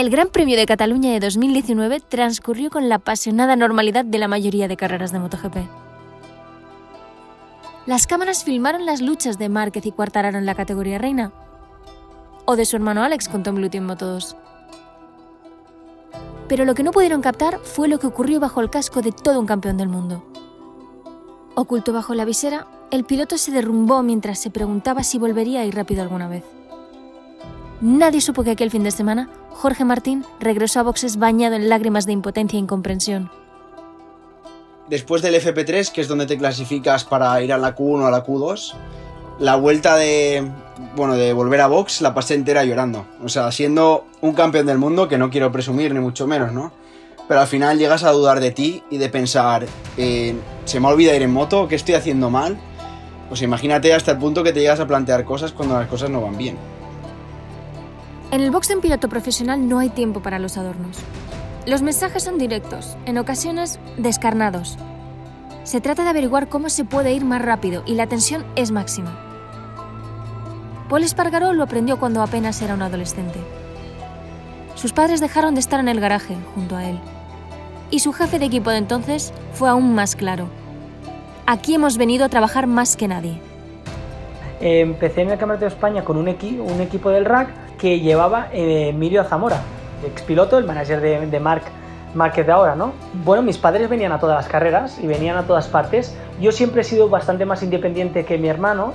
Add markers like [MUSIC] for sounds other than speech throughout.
El Gran Premio de Cataluña de 2019 transcurrió con la apasionada normalidad de la mayoría de carreras de MotoGP. Las cámaras filmaron las luchas de Márquez y Cuartararo en la categoría reina, o de su hermano Alex con Tom Bluty en Moto2. Pero lo que no pudieron captar fue lo que ocurrió bajo el casco de todo un campeón del mundo. Oculto bajo la visera, el piloto se derrumbó mientras se preguntaba si volvería a ir rápido alguna vez. Nadie supo que aquel fin de semana Jorge Martín regresó a boxes bañado en lágrimas de impotencia e incomprensión. Después del FP3, que es donde te clasificas para ir a la Q1 o a la Q2, la vuelta de, bueno, de volver a box la pasé entera llorando. O sea, siendo un campeón del mundo, que no quiero presumir ni mucho menos, ¿no? Pero al final llegas a dudar de ti y de pensar, ¿se me ha olvidado ir en moto? ¿Qué estoy haciendo mal? Pues imagínate hasta el punto que te llegas a plantear cosas cuando las cosas no van bien. En el box en piloto profesional no hay tiempo para los adornos. Los mensajes son directos, en ocasiones descarnados. Se trata de averiguar cómo se puede ir más rápido y la tensión es máxima. Paul Espargaró lo aprendió cuando apenas era un adolescente. Sus padres dejaron de estar en el garaje junto a él. Y su jefe de equipo de entonces fue aún más claro. Aquí hemos venido a trabajar más que nadie. Empecé en el Campeonato de España con un, un equipo del RAC que llevaba eh, Emilio Zamora, expiloto, el manager de, de Marc Márquez de ahora, ¿no? Bueno, mis padres venían a todas las carreras y venían a todas partes. Yo siempre he sido bastante más independiente que mi hermano,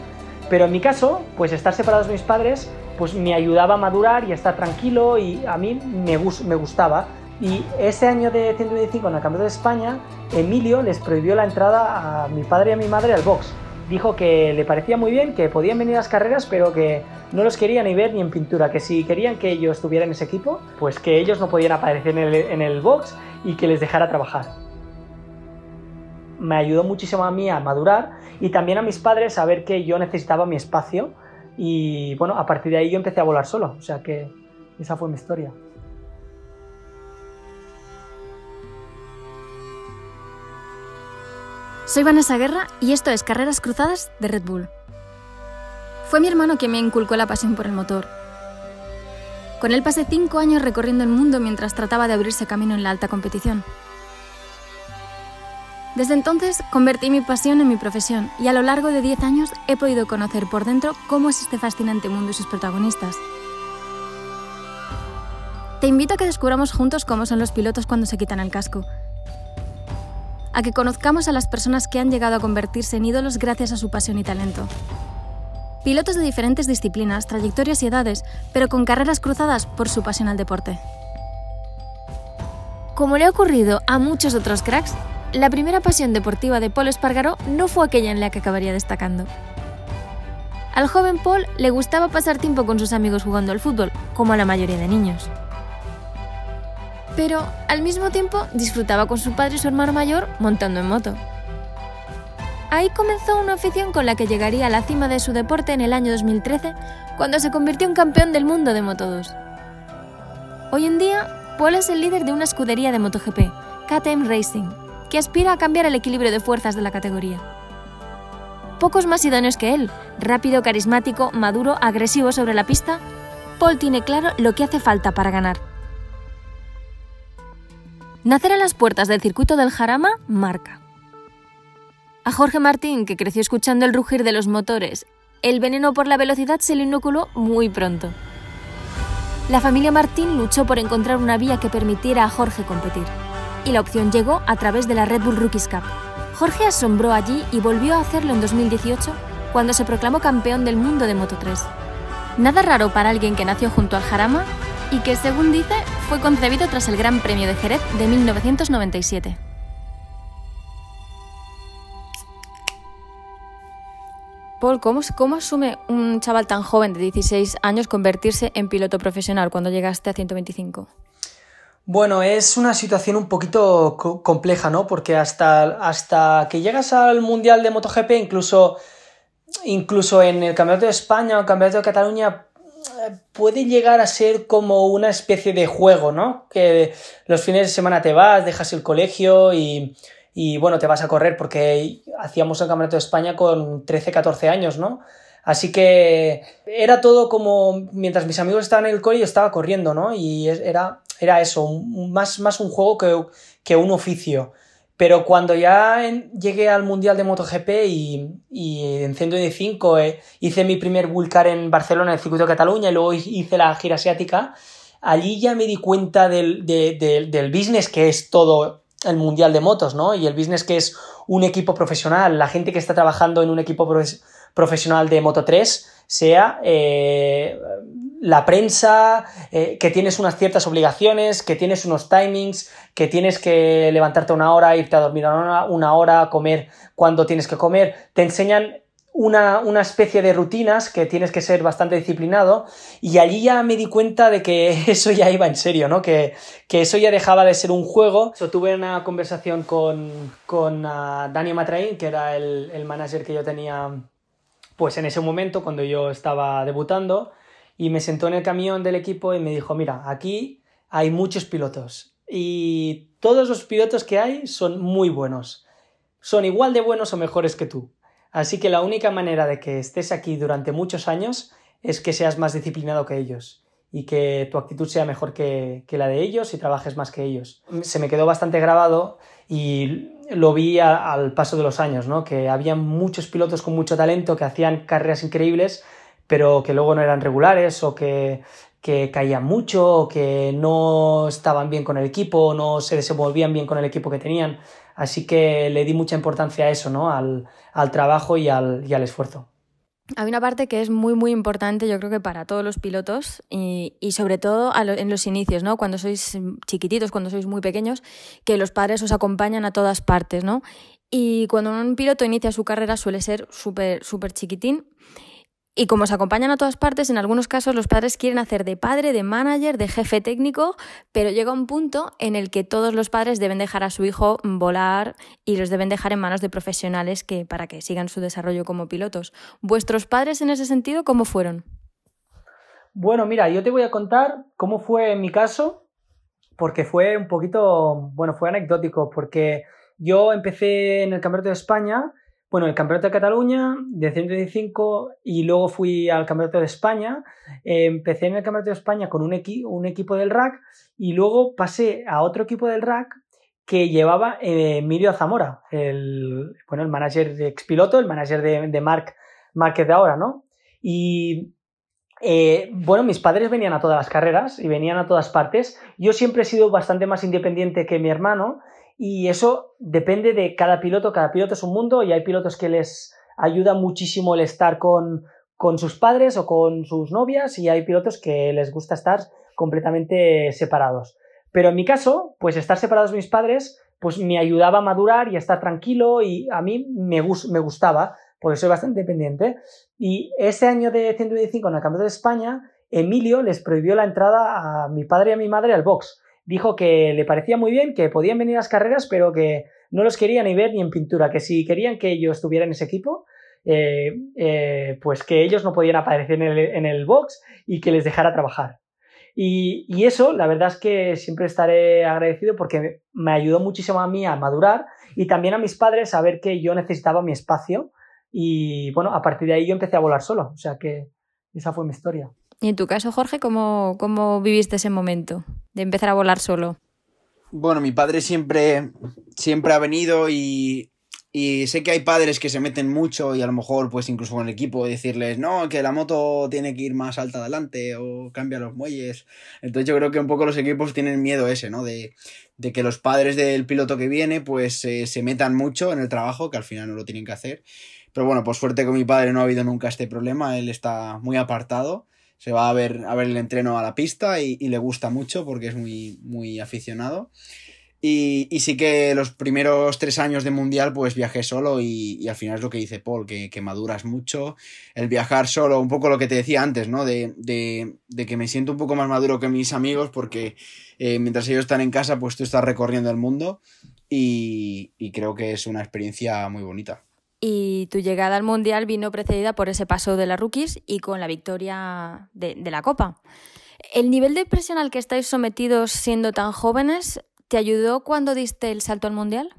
pero en mi caso, pues estar separados de mis padres, pues me ayudaba a madurar y a estar tranquilo y a mí me, me gustaba. Y ese año de 125 en el Campeonato de España, Emilio les prohibió la entrada a mi padre y a mi madre al box. Dijo que le parecía muy bien, que podían venir las carreras, pero que no los quería ni ver ni en pintura, que si querían que yo estuviera en ese equipo, pues que ellos no podían aparecer en el, box y que les dejara trabajar. Me ayudó muchísimo a mí a madurar y también a mis padres a ver que yo necesitaba mi espacio y bueno, a partir de ahí yo empecé a volar solo, o sea que esa fue mi historia. Soy Vanessa Guerra y esto es Carreras Cruzadas de Red Bull. Fue mi hermano quien me inculcó la pasión por el motor. Con él pasé cinco años recorriendo el mundo mientras trataba de abrirse camino en la alta competición. Desde entonces convertí mi pasión en mi profesión y a lo largo de 10 años he podido conocer por dentro cómo es este fascinante mundo y sus protagonistas. Te invito a que descubramos juntos cómo son los pilotos cuando se quitan el casco. A que conozcamos a las personas que han llegado a convertirse en ídolos gracias a su pasión y talento. Pilotos de diferentes disciplinas, trayectorias y edades, pero con carreras cruzadas por su pasión al deporte. Como le ha ocurrido a muchos otros cracks, la primera pasión deportiva de Paul Espargaró no fue aquella en la que acabaría destacando. Al joven Paul le gustaba pasar tiempo con sus amigos jugando al fútbol, como a la mayoría de niños. Pero, al mismo tiempo, disfrutaba con su padre y su hermano mayor montando en moto. Ahí comenzó una afición con la que llegaría a la cima de su deporte en el año 2013, cuando se convirtió en campeón del mundo de Moto2. Hoy en día, Paul es el líder de una escudería de MotoGP, KTM Racing, que aspira a cambiar el equilibrio de fuerzas de la categoría. Pocos más idóneos que él, rápido, carismático, maduro, agresivo sobre la pista, Paul tiene claro lo que hace falta para ganar. Nacer a las puertas del circuito del Jarama marca. A Jorge Martín, que creció escuchando el rugir de los motores, el veneno por la velocidad se le inoculó muy pronto. La familia Martín luchó por encontrar una vía que permitiera a Jorge competir, y la opción llegó a través de la Red Bull Rookies Cup. Jorge asombró allí y volvió a hacerlo en 2018, cuando se proclamó campeón del mundo de Moto3. Nada raro para alguien que nació junto al Jarama y que, según dice, fue concebido tras el Gran Premio de Jerez de 1997. Paul, ¿cómo, ¿cómo, asume un chaval tan joven de 16 años convertirse en piloto profesional cuando llegaste a 125? Bueno, es una situación un poquito compleja, ¿no? Porque hasta, hasta que llegas al Mundial de MotoGP, incluso, incluso en el Campeonato de España o el Campeonato de Cataluña, puede llegar a ser como una especie de juego, ¿no? Que los fines de semana te vas, dejas el colegio y, y bueno, te vas a correr porque hacíamos el Campeonato de España con 13, 14 años, ¿no? Así que era todo como mientras mis amigos estaban en el cole yo estaba corriendo, ¿no? Y era, era eso, más, más un juego que, que un oficio. Pero cuando ya llegué al Mundial de MotoGP y, y en 125 eh, hice mi primer Vulcar en Barcelona, en el circuito de Cataluña, y luego hice la gira asiática, allí ya me di cuenta del, del business que es todo el Mundial de Motos, ¿no? Y el business que es un equipo profesional, la gente que está trabajando en un equipo profesional de Moto 3, sea eh, la prensa, eh, que tienes unas ciertas obligaciones, que tienes unos timings, que tienes que levantarte una hora, irte a dormir una, una hora, comer cuando tienes que comer. Te enseñan una, una, especie de rutinas que tienes que ser bastante disciplinado y allí ya me di cuenta de que [LAUGHS] eso ya iba en serio, ¿no? Que, que eso ya dejaba de ser un juego. tuve una conversación con, con uh, Dani Matraín, que era el, el manager que yo tenía pues en ese momento cuando yo estaba debutando y me sentó en el camión del equipo y me dijo, mira, aquí hay muchos pilotos y todos los pilotos que hay son muy buenos. Son igual de buenos o mejores que tú. Así que la única manera de que estés aquí durante muchos años es que seas más disciplinado que ellos y que tu actitud sea mejor que, la de ellos y trabajes más que ellos. Se me quedó bastante grabado y lo vi al paso de los años, ¿no? Que había muchos pilotos con mucho talento que hacían carreras increíbles, pero que luego no eran regulares o que, que caían mucho o que no estaban bien con el equipo, no se desenvolvían bien con el equipo que tenían. Así que le di mucha importancia a eso, ¿no? Al, trabajo y al, esfuerzo. Hay una parte que es muy, muy importante, yo creo que para todos los pilotos y, sobre todo en los inicios, ¿no? Cuando sois chiquititos, cuando sois muy pequeños, que los padres os acompañan a todas partes, ¿no? Y cuando un piloto inicia su carrera suele ser súper, súper chiquitín y como se acompañan a todas partes, en algunos casos los padres quieren hacer de padre, de manager, de jefe técnico, pero llega un punto en el que todos los padres deben dejar a su hijo volar y los deben dejar en manos de profesionales que, para que sigan su desarrollo como pilotos. ¿Vuestros padres en ese sentido cómo fueron? Bueno, mira, yo te voy a contar cómo fue en mi caso, porque fue un poquito, bueno, fue anecdótico, porque yo empecé en el Campeonato de España bueno, el Campeonato de Cataluña de 115 y luego fui al Campeonato de España. empecé en el Campeonato de España con un, un, equipo del RAC y luego pasé a otro equipo del RAC que llevaba eh, Emilio Zamora, el, bueno, el manager de expiloto, el manager de, de Marc Márquez de ahora, ¿no? Y eh, bueno, mis padres venían a todas las carreras y venían a todas partes. Yo siempre he sido bastante más independiente que mi hermano y eso depende de cada piloto, cada piloto es un mundo y hay pilotos que les ayuda muchísimo el estar con, con sus padres o con sus novias y hay pilotos que les gusta estar completamente separados. Pero en mi caso, pues estar separados de mis padres, pues me ayudaba a madurar y a estar tranquilo y a mí me, me gustaba, porque soy bastante independiente. Y ese año de 125 en el Campeonato de España, Emilio les prohibió la entrada a mi padre y a mi madre al box dijo que le parecía muy bien, que podían venir las carreras, pero que no los quería ni ver ni en pintura, que si querían que yo estuviera en ese equipo, eh, eh, pues que ellos no podían aparecer en el, box y que les dejara trabajar. Y, y, eso, la verdad es que siempre estaré agradecido porque me ayudó muchísimo a mí a madurar y también a mis padres a ver que yo necesitaba mi espacio y bueno, a partir de ahí yo empecé a volar solo, o sea que esa fue mi historia. ¿Y en tu caso, Jorge, cómo, cómo viviste ese momento de empezar a volar solo? Bueno, mi padre siempre, siempre ha venido y, y sé que hay padres que se meten mucho y a lo mejor, pues incluso con el equipo, decirles, no, que la moto tiene que ir más alta adelante o cambia los muelles. Entonces yo creo que un poco los equipos tienen miedo ese, ¿no? De, de que los padres del piloto que viene, pues eh, se metan mucho en el trabajo, que al final no lo tienen que hacer. Pero bueno, por suerte con mi padre no ha habido nunca este problema, él está muy apartado se va a ver, a ver el entreno a la pista y, le gusta mucho porque es muy, muy aficionado. Y, sí que los primeros tres años de mundial pues viajé solo y, al final es lo que dice Paul, que, maduras mucho. El viajar solo, un poco lo que te decía antes, ¿no? De, que me siento un poco más maduro que mis amigos porque eh, mientras ellos están en casa pues tú estás recorriendo el mundo y creo que es una experiencia muy bonita y tu llegada al Mundial vino precedida por ese paso de las rookies y con la victoria de, la Copa. ¿El nivel de presión al que estáis sometidos siendo tan jóvenes te ayudó cuando diste el salto al Mundial?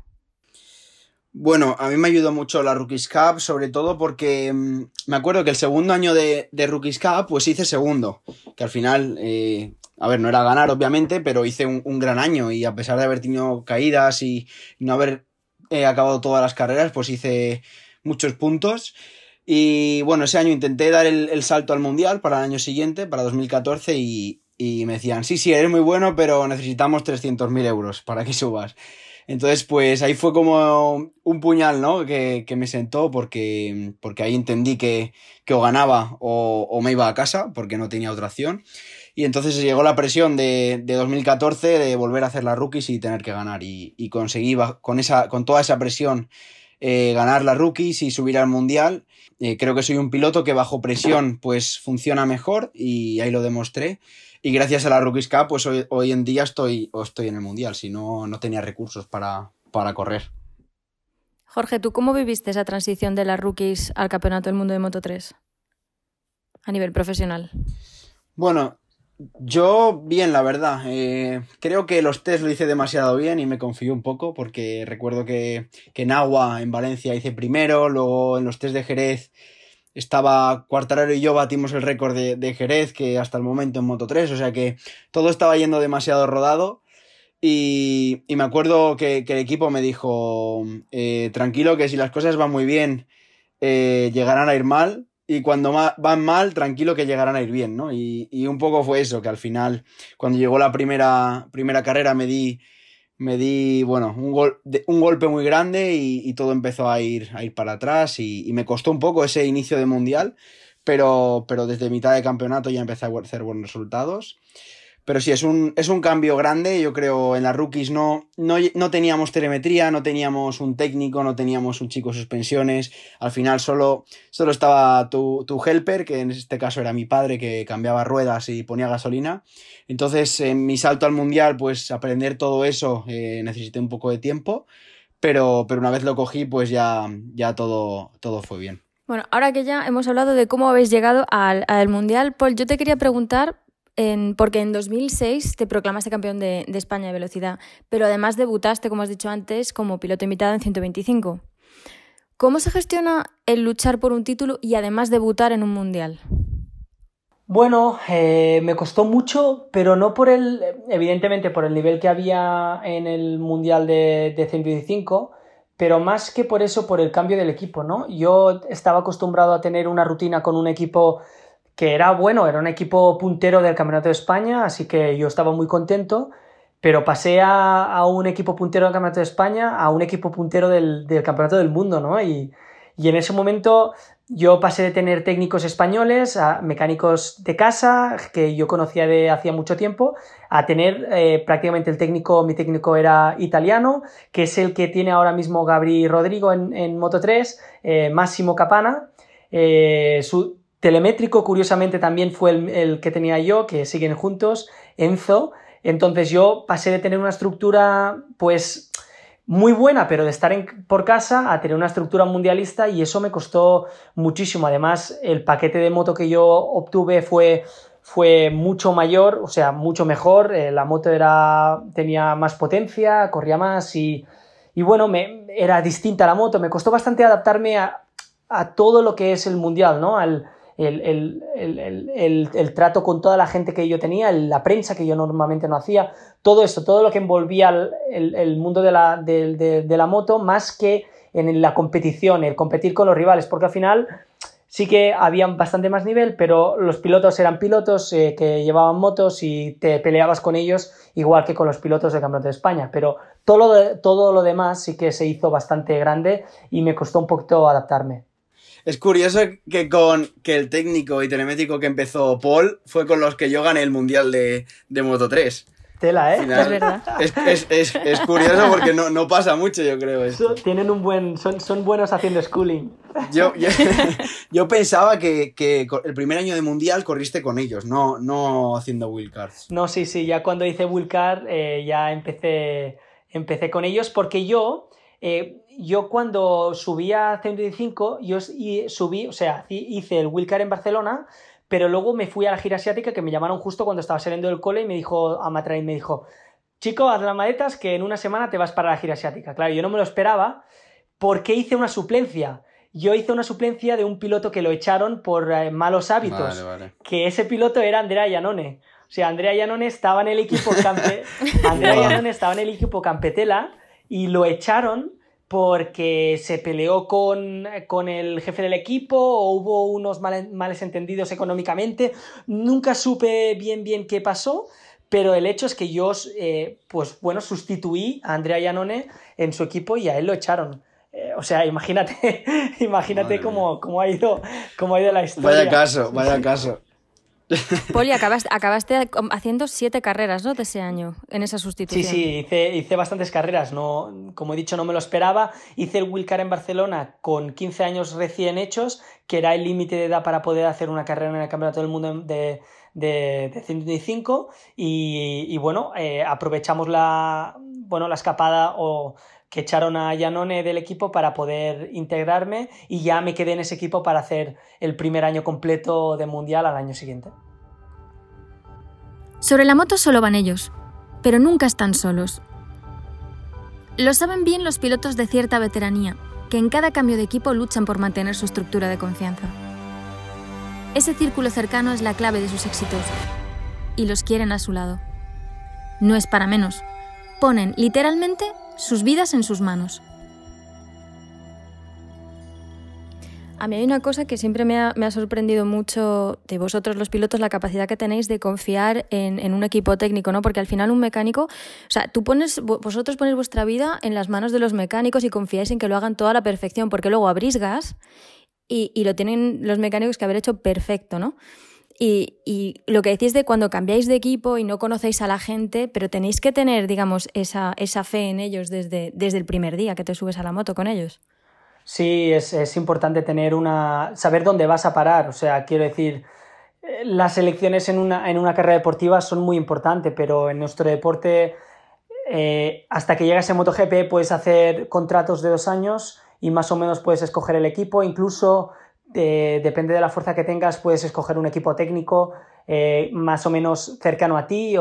Bueno, a mí me ayudó mucho la Rookies Cup, sobre todo porque mm, me acuerdo que el segundo año de, Rookies Cup, pues hice segundo, que al final, eh, a ver, no era ganar obviamente, pero hice un, gran año y a pesar de haber tenido caídas y no haber eh, acabado todas las carreras, pues hice muchos puntos. Y bueno, ese año intenté dar el, salto al Mundial para el año siguiente, para 2014, y, y me decían, sí, sí, eres muy bueno, pero necesitamos 300.000 euros para que subas. Entonces, pues ahí fue como un puñal, ¿no? Que, que me sentó porque, porque ahí entendí que, que o ganaba o, me iba a casa porque no tenía otra opción. Y entonces llegó la presión de, de 2014 de volver a hacer las rookies y tener que ganar. Y, y conseguí con, esa, con toda esa presión eh, ganar las rookies y subir al mundial. Eh, creo que soy un piloto que bajo presión pues funciona mejor y ahí lo demostré. Y gracias a la Rookies Cup, pues hoy, hoy en día estoy, estoy en el Mundial, si no, no tenía recursos para, para correr. Jorge, ¿tú cómo viviste esa transición de las rookies al Campeonato del Mundo de Moto 3? A nivel profesional. Bueno, yo bien, la verdad. Eh, creo que los test lo hice demasiado bien y me confío un poco porque recuerdo que, que en Agua, en Valencia, hice primero, luego en los test de Jerez estaba Cuartararo y yo batimos el récord de, de, Jerez, que hasta el momento en Moto 3, o sea que todo estaba yendo demasiado rodado. Y, y me acuerdo que, que, el equipo me dijo, eh, tranquilo, que si las cosas van muy bien, eh, llegarán a ir mal. Y cuando van mal, tranquilo que llegarán a ir bien, ¿no? Y, y un poco fue eso, que al final, cuando llegó la primera, primera carrera, me di me di, bueno, un, gol, un golpe muy grande y, y, todo empezó a ir, a ir para atrás y, y, me costó un poco ese inicio de mundial, pero, pero desde mitad de campeonato ya empecé a hacer buenos resultados. Pero sí, es un, es un cambio grande. Yo creo en las rookies no, no, no teníamos telemetría, no teníamos un técnico, no teníamos un chico suspensiones. Al final solo, solo estaba tu, tu helper, que en este caso era mi padre, que cambiaba ruedas y ponía gasolina. Entonces, en mi salto al mundial, pues aprender todo eso eh, necesité un poco de tiempo. Pero, pero una vez lo cogí, pues ya, ya todo, todo fue bien. Bueno, ahora que ya hemos hablado de cómo habéis llegado al, al mundial, Paul, yo te quería preguntar en, porque en 2006 te proclamaste campeón de, España de velocidad, pero además debutaste, como has dicho antes, como piloto invitado en 125. ¿Cómo se gestiona el luchar por un título y además debutar en un mundial? Bueno, eh, me costó mucho, pero no por el, evidentemente por el nivel que había en el mundial de, de 125, pero más que por eso, por el cambio del equipo, ¿no? Yo estaba acostumbrado a tener una rutina con un equipo que era bueno, era un equipo puntero del Campeonato de España, así que yo estaba muy contento, pero pasé a, a un equipo puntero del Campeonato de España a un equipo puntero del, del Campeonato del Mundo, ¿no? Y, y, en ese momento yo pasé de tener técnicos españoles mecánicos de casa, que yo conocía de hacía mucho tiempo, a tener eh, prácticamente el técnico, mi técnico era italiano, que es el que tiene ahora mismo Gabri Rodrigo en, en Moto 3, eh, Máximo Capana, eh, su, Telemétrico, curiosamente, también fue el, que tenía yo, que siguen juntos, Enzo. Entonces yo pasé de tener una estructura, pues, muy buena, pero de estar por casa a tener una estructura mundialista y eso me costó muchísimo. Además, el paquete de moto que yo obtuve fue, fue mucho mayor, o sea, mucho mejor. Eh, la moto era, tenía más potencia, corría más y, bueno, me, era distinta la moto. Me costó bastante adaptarme a, todo lo que es el mundial, ¿no? El, el, el, el, trato con toda la gente que yo tenía, la prensa que yo normalmente no hacía, todo esto, todo lo que envolvía el, mundo de la, de, la moto, más que en la competición, el competir con los rivales, porque al final sí que había bastante más nivel, pero los pilotos eran pilotos eh, que llevaban motos y te peleabas con ellos igual que con los pilotos del Campeonato de España, pero todo lo, todo lo demás sí que se hizo bastante grande y me costó un poquito adaptarme. Es curioso que con que el técnico y telemétrico que empezó Paul fue con los que yo gané el mundial de, de Moto 3. Tela, ¿eh? Final, es verdad. Es, es, es, es, curioso porque no, no pasa mucho, yo creo. Esto. Tienen un buen. Son, son buenos haciendo schooling. Yo, yo, [LAUGHS] yo pensaba que, que, el primer año de mundial corriste con ellos, no, no haciendo wheelcards. No, sí, sí. Ya cuando hice wheelcard eh, ya empecé, empecé con ellos porque yo. Eh, yo cuando subí a 125, yo subí, o sea, hice el Wilcar en Barcelona, pero luego me fui a la gira asiática que me llamaron justo cuando estaba saliendo del cole y me dijo, Amatrain me dijo, chico, haz las maletas que en una semana te vas para la gira asiática. Claro, yo no me lo esperaba, ¿por qué hice una suplencia? Yo hice una suplencia de un piloto que lo echaron por eh, malos hábitos, que ese piloto era Andrea Iannone. O sea, Andrea Iannone estaba en el equipo [LAUGHS] Andrea estaba en el equipo Campetela y lo echaron porque se peleó con, el jefe del equipo o hubo unos males entendidos económicamente. Nunca supe bien bien qué pasó, pero el hecho es que yo, eh, pues bueno, sustituí a Andrea Iannone en su equipo y a él lo echaron. Eh, o sea, imagínate, [LAUGHS] imagínate cómo, cómo, ha ido, cómo ha ido la historia. Vaya caso, vaya caso. Poli, acabaste, acabaste, haciendo siete carreras, ¿no? De ese año, en esa sustitución. Sí, sí, hice, hice, bastantes carreras. No, como he dicho, no me lo esperaba. Hice el Wilcar en Barcelona con 15 años recién hechos, que era el límite de edad para poder hacer una carrera en el Campeonato del Mundo de, de, de 125. Y, bueno, eh, aprovechamos la, bueno, la escapada o que echaron a Yanone del equipo para poder integrarme y ya me quedé en ese equipo para hacer el primer año completo de mundial al año siguiente. Sobre la moto solo van ellos, pero nunca están solos. Lo saben bien los pilotos de cierta veteranía, que en cada cambio de equipo luchan por mantener su estructura de confianza. Ese círculo cercano es la clave de sus éxitos, y los quieren a su lado. No es para menos. Ponen literalmente sus vidas en sus manos. A mí hay una cosa que siempre me ha, sorprendido mucho de vosotros los pilotos, la capacidad que tenéis de confiar en, un equipo técnico, ¿no? Porque al final un mecánico, o sea, tú pones, vosotros ponéis vuestra vida en las manos de los mecánicos y confiáis en que lo hagan toda la perfección, porque luego abrís gas y lo tienen los mecánicos que haber hecho perfecto, ¿no? Y, lo que decís de cuando cambiáis de equipo y no conocéis a la gente, pero tenéis que tener, digamos, esa, esa fe en ellos desde, desde el primer día que te subes a la moto con ellos. Sí, es, importante tener una. saber dónde vas a parar. O sea, quiero decir, eh, las elecciones en una, en una carrera deportiva son muy importantes, pero en nuestro deporte, eh, hasta que llegas a MotoGP, puedes hacer contratos de dos años y más o menos puedes escoger el equipo, incluso depende de la fuerza que tengas, puedes escoger un equipo técnico eh, más o menos cercano a ti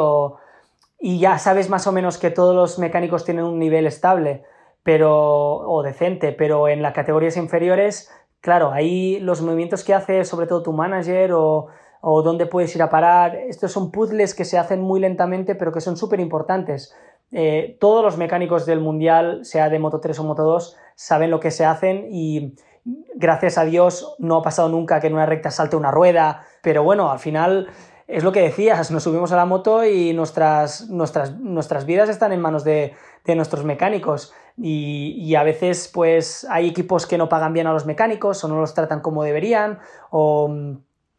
y ya sabes más o menos que todos los mecánicos tienen un nivel estable pero, o decente, pero en las categorías inferiores, claro, ahí los movimientos que hace sobre todo tu manager o, o dónde puedes ir a parar, estos son puzzles que se hacen muy lentamente pero que son súper importantes. Eh, todos los mecánicos del mundial, sea de Moto 3 o Moto 2, saben lo que se hacen y, gracias a Dios no ha pasado nunca que en una recta salte una rueda, pero bueno, al final es lo que decías, nos subimos a la moto y nuestras, nuestras, nuestras vidas están en manos de, nuestros mecánicos. Y, a veces pues hay equipos que no pagan bien a los mecánicos o no los tratan como deberían o,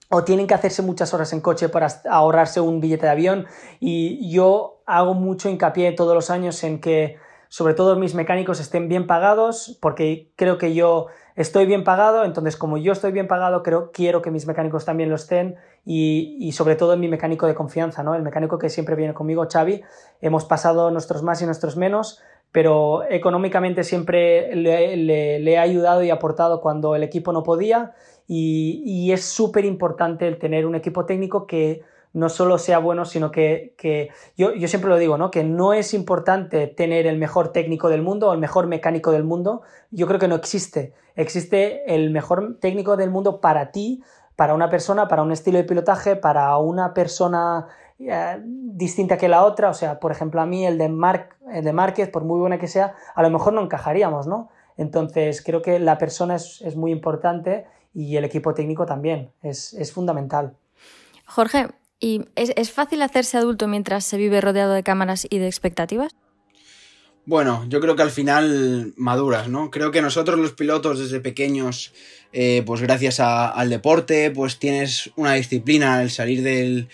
o tienen que hacerse muchas horas en coche para ahorrarse un billete de avión. Y yo hago mucho hincapié todos los años en que sobre todo mis mecánicos estén bien pagados porque creo que yo estoy bien pagado, entonces como yo estoy bien pagado, creo, quiero que mis mecánicos también lo estén y, sobre todo en mi mecánico de confianza, ¿no? El mecánico que siempre viene conmigo, Xavi, hemos pasado nuestros más y nuestros menos, pero económicamente siempre le, he ayudado y aportado cuando el equipo no podía y, y es súper importante el tener un equipo técnico que no solo sea bueno, sino que, yo, siempre lo digo, ¿no? Que no es importante tener el mejor técnico del mundo o el mejor mecánico del mundo. Yo creo que no existe. Existe el mejor técnico del mundo para ti, para una persona, para un estilo de pilotaje, para una persona eh, distinta que la otra. O sea, por ejemplo, a mí el de, Mark, el de Márquez, por muy buena que sea, a lo mejor no encajaríamos, ¿no? Entonces, creo que la persona es, muy importante y el equipo técnico también. Es, es fundamental. Jorge, ¿Y es, fácil hacerse adulto mientras se vive rodeado de cámaras y de expectativas? Bueno, yo creo que al final maduras, ¿no? Creo que nosotros los pilotos desde pequeños, eh, pues gracias al deporte, pues tienes una disciplina al salir del,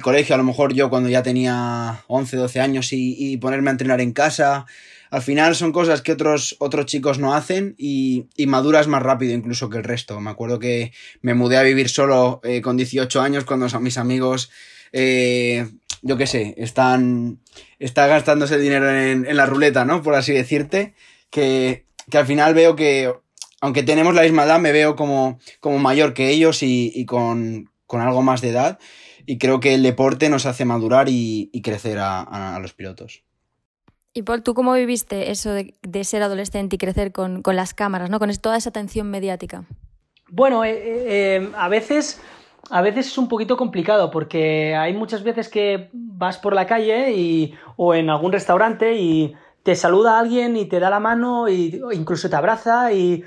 colegio, a lo mejor yo cuando ya tenía 11, 12 años y ponerme a entrenar en casa, al final son cosas que otros, otros chicos no hacen y, maduras más rápido incluso que el resto. Me acuerdo que me mudé a vivir solo eh, con 18 años cuando mis amigos, eh, yo qué sé, están, están gastándose dinero en, la ruleta, ¿no? Por así decirte, que, al final veo que, aunque tenemos la misma edad, me veo como, como mayor que ellos y, con, algo más de edad. Y creo que el deporte nos hace madurar y, crecer a los pilotos. Y Paul, ¿tú cómo viviste eso de, ser adolescente y crecer con, las cámaras, ¿no? con toda esa atención mediática? Bueno, eh, eh, eh, a veces a veces es un poquito complicado porque hay muchas veces que vas por la calle y, o en algún restaurante y te saluda alguien y te da la mano y incluso te abraza y,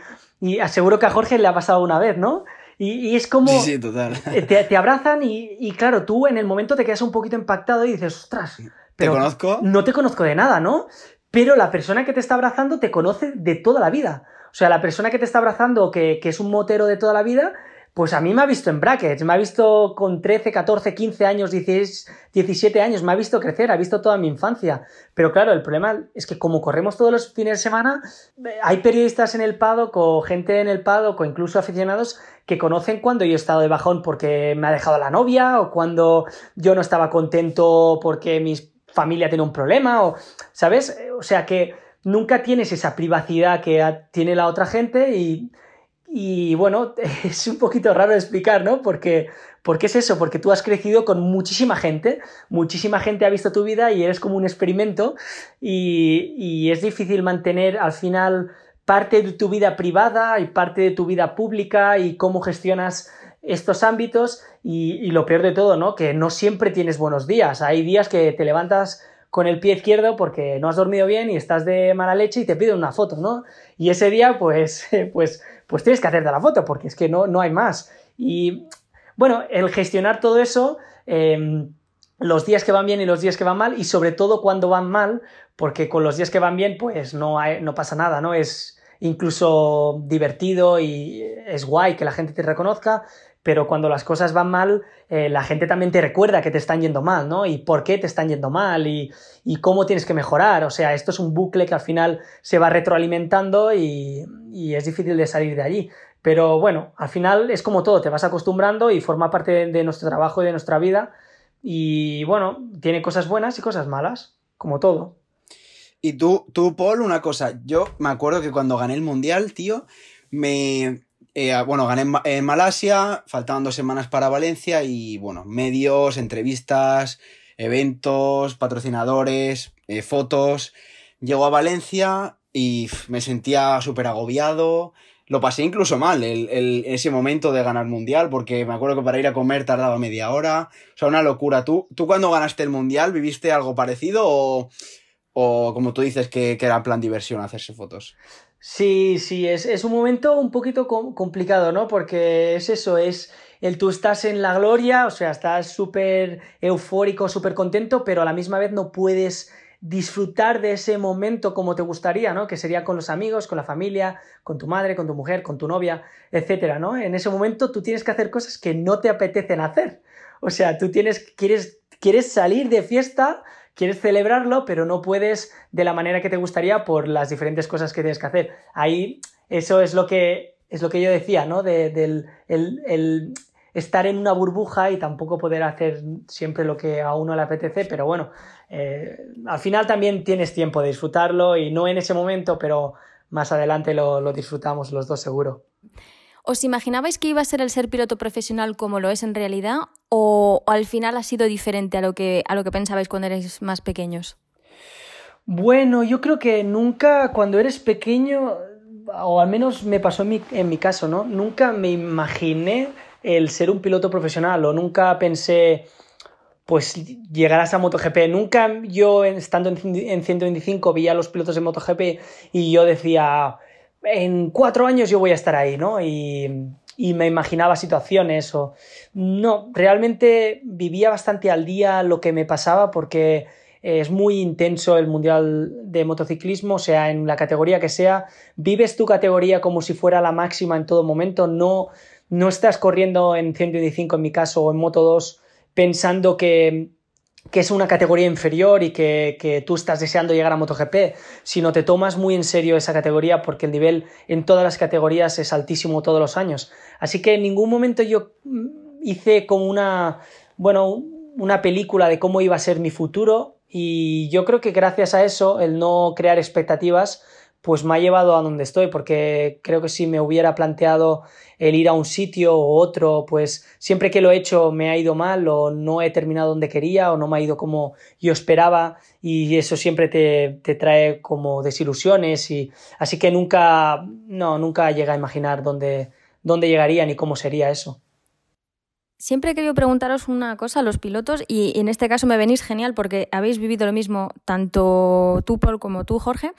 aseguro que a Jorge le ha pasado una vez, ¿no? Y, es como... Sí, sí, total. Te, te abrazan y, claro, tú en el momento te quedas un poquito impactado y dices, ostras, ¿Te conozco? No te conozco de nada, ¿no? Pero la persona que te está abrazando te conoce de toda la vida. O sea, la persona que te está abrazando, que, que es un motero de toda la vida, pues a mí me ha visto en brackets, me ha visto con 13, 14, 15 años, 16, 17 años, me ha visto crecer, ha visto toda mi infancia. Pero claro, el problema es que como corremos todos los fines de semana, hay periodistas en el paddock o gente en el paddock o incluso aficionados que conocen cuando yo he estado de bajón porque me ha dejado la novia o cuando yo no estaba contento porque mi familia tiene un problema o, ¿sabes? O sea que nunca tienes esa privacidad que tiene la otra gente y y bueno, [LAUGHS] es un poquito raro explicar, ¿no? Porque, qué es eso, porque tú has crecido con muchísima gente, muchísima gente ha visto tu vida y eres como un experimento y, es difícil mantener al final parte de tu vida privada y parte de tu vida pública y cómo gestionas estos ámbitos y, lo peor de todo, ¿no? Que no siempre tienes buenos días, hay días que te levantas con el pie izquierdo porque no has dormido bien y estás de mala leche y te piden una foto, ¿no? Y ese día, pues, [LAUGHS] pues pues tienes que hacerte la foto, porque es que no, no hay más. Y bueno, el gestionar todo eso, em, los días que van bien y los días que van mal, y sobre todo cuando van mal, porque con los días que van bien, pues no, no pasa nada, ¿no? Es incluso divertido y es guay que la gente te reconozca, pero cuando las cosas van mal, eh, la gente también te recuerda que te están yendo mal, ¿no? Y por qué te están yendo mal y, cómo tienes que mejorar. O sea, esto es un bucle que al final se va retroalimentando y, es difícil de salir de allí. Pero bueno, al final es como todo, te vas acostumbrando y forma parte de, nuestro trabajo y de nuestra vida. Y bueno, tiene cosas buenas y cosas malas, como todo. Y tú, tú, Paul, una cosa, yo me acuerdo que cuando gané el mundial, tío, me, eh, bueno, gané en, Malasia, faltaban dos semanas para Valencia y bueno, medios, entrevistas, eventos, patrocinadores, eh, fotos. Llego a Valencia y me sentía súper agobiado. Lo pasé incluso mal el, ese momento de ganar mundial, porque me acuerdo que para ir a comer tardaba media hora. O sea, una locura. ¿Tú, tú cuando ganaste el mundial viviste algo parecido o, o como tú dices que, que era plan diversión hacerse fotos? Sí, sí, es, un momento un poquito complicado, ¿no? Porque es eso, es el tú estás en la gloria, o sea, estás súper eufórico, súper contento, pero a la misma vez no puedes disfrutar de ese momento como te gustaría, ¿no? Que sería con los amigos, con la familia, con tu madre, con tu mujer, con tu novia, etcétera, ¿no? En ese momento tú tienes que hacer cosas que no te apetecen hacer. O sea, tú tienes, quieres, quieres salir de fiesta, quieres celebrarlo, pero no puedes de la manera que te gustaría por las diferentes cosas que tienes que hacer. Ahí, eso es lo que, es lo que yo decía, ¿no? del el, estar en una burbuja y tampoco poder hacer siempre lo que a uno le apetece, pero bueno, eh, al final también tienes tiempo de disfrutarlo y no en ese momento, pero más adelante lo, lo disfrutamos los dos seguro. ¿Os imaginabais que iba a ser el ser piloto profesional como lo es en realidad o, al final ha sido diferente a lo, que, a lo que pensabais cuando erais más pequeños? Bueno, yo creo que nunca cuando eres pequeño, o al menos me pasó en mi, caso, ¿no? Nunca me imaginé el ser un piloto profesional o nunca pensé pues llegar a MotoGP. Nunca yo, estando en, en 125, vi a los pilotos de MotoGP y yo decía, en cuatro años yo voy a estar ahí, ¿no? Y, me imaginaba situaciones o... No, realmente vivía bastante al día lo que me pasaba porque es muy intenso el Mundial de Motociclismo, sea, en la categoría que sea, vives tu categoría como si fuera la máxima en todo momento, no, no estás corriendo en 125 en mi caso o en Moto 2 pensando que que es una categoría inferior y que, tú estás deseando llegar a MotoGP, sino te tomas muy en serio esa categoría porque el nivel en todas las categorías es altísimo todos los años. Así que en ningún momento yo mm, hice como una, bueno, una película de cómo iba a ser mi futuro y yo creo que gracias a eso, el no crear expectativas, pues me ha llevado a donde estoy, porque creo que si me hubiera planteado el ir a un sitio o otro, pues siempre que lo he hecho me ha ido mal o no he terminado donde quería o no me ha ido como yo esperaba y eso siempre te, te trae como desilusiones y así que nunca, no, nunca llega a imaginar dónde, dónde llegaría ni cómo sería eso. Siempre he querido preguntaros una cosa a los pilotos y en este caso me venís genial porque habéis vivido lo mismo tanto tú, Paul, como tú, Jorge,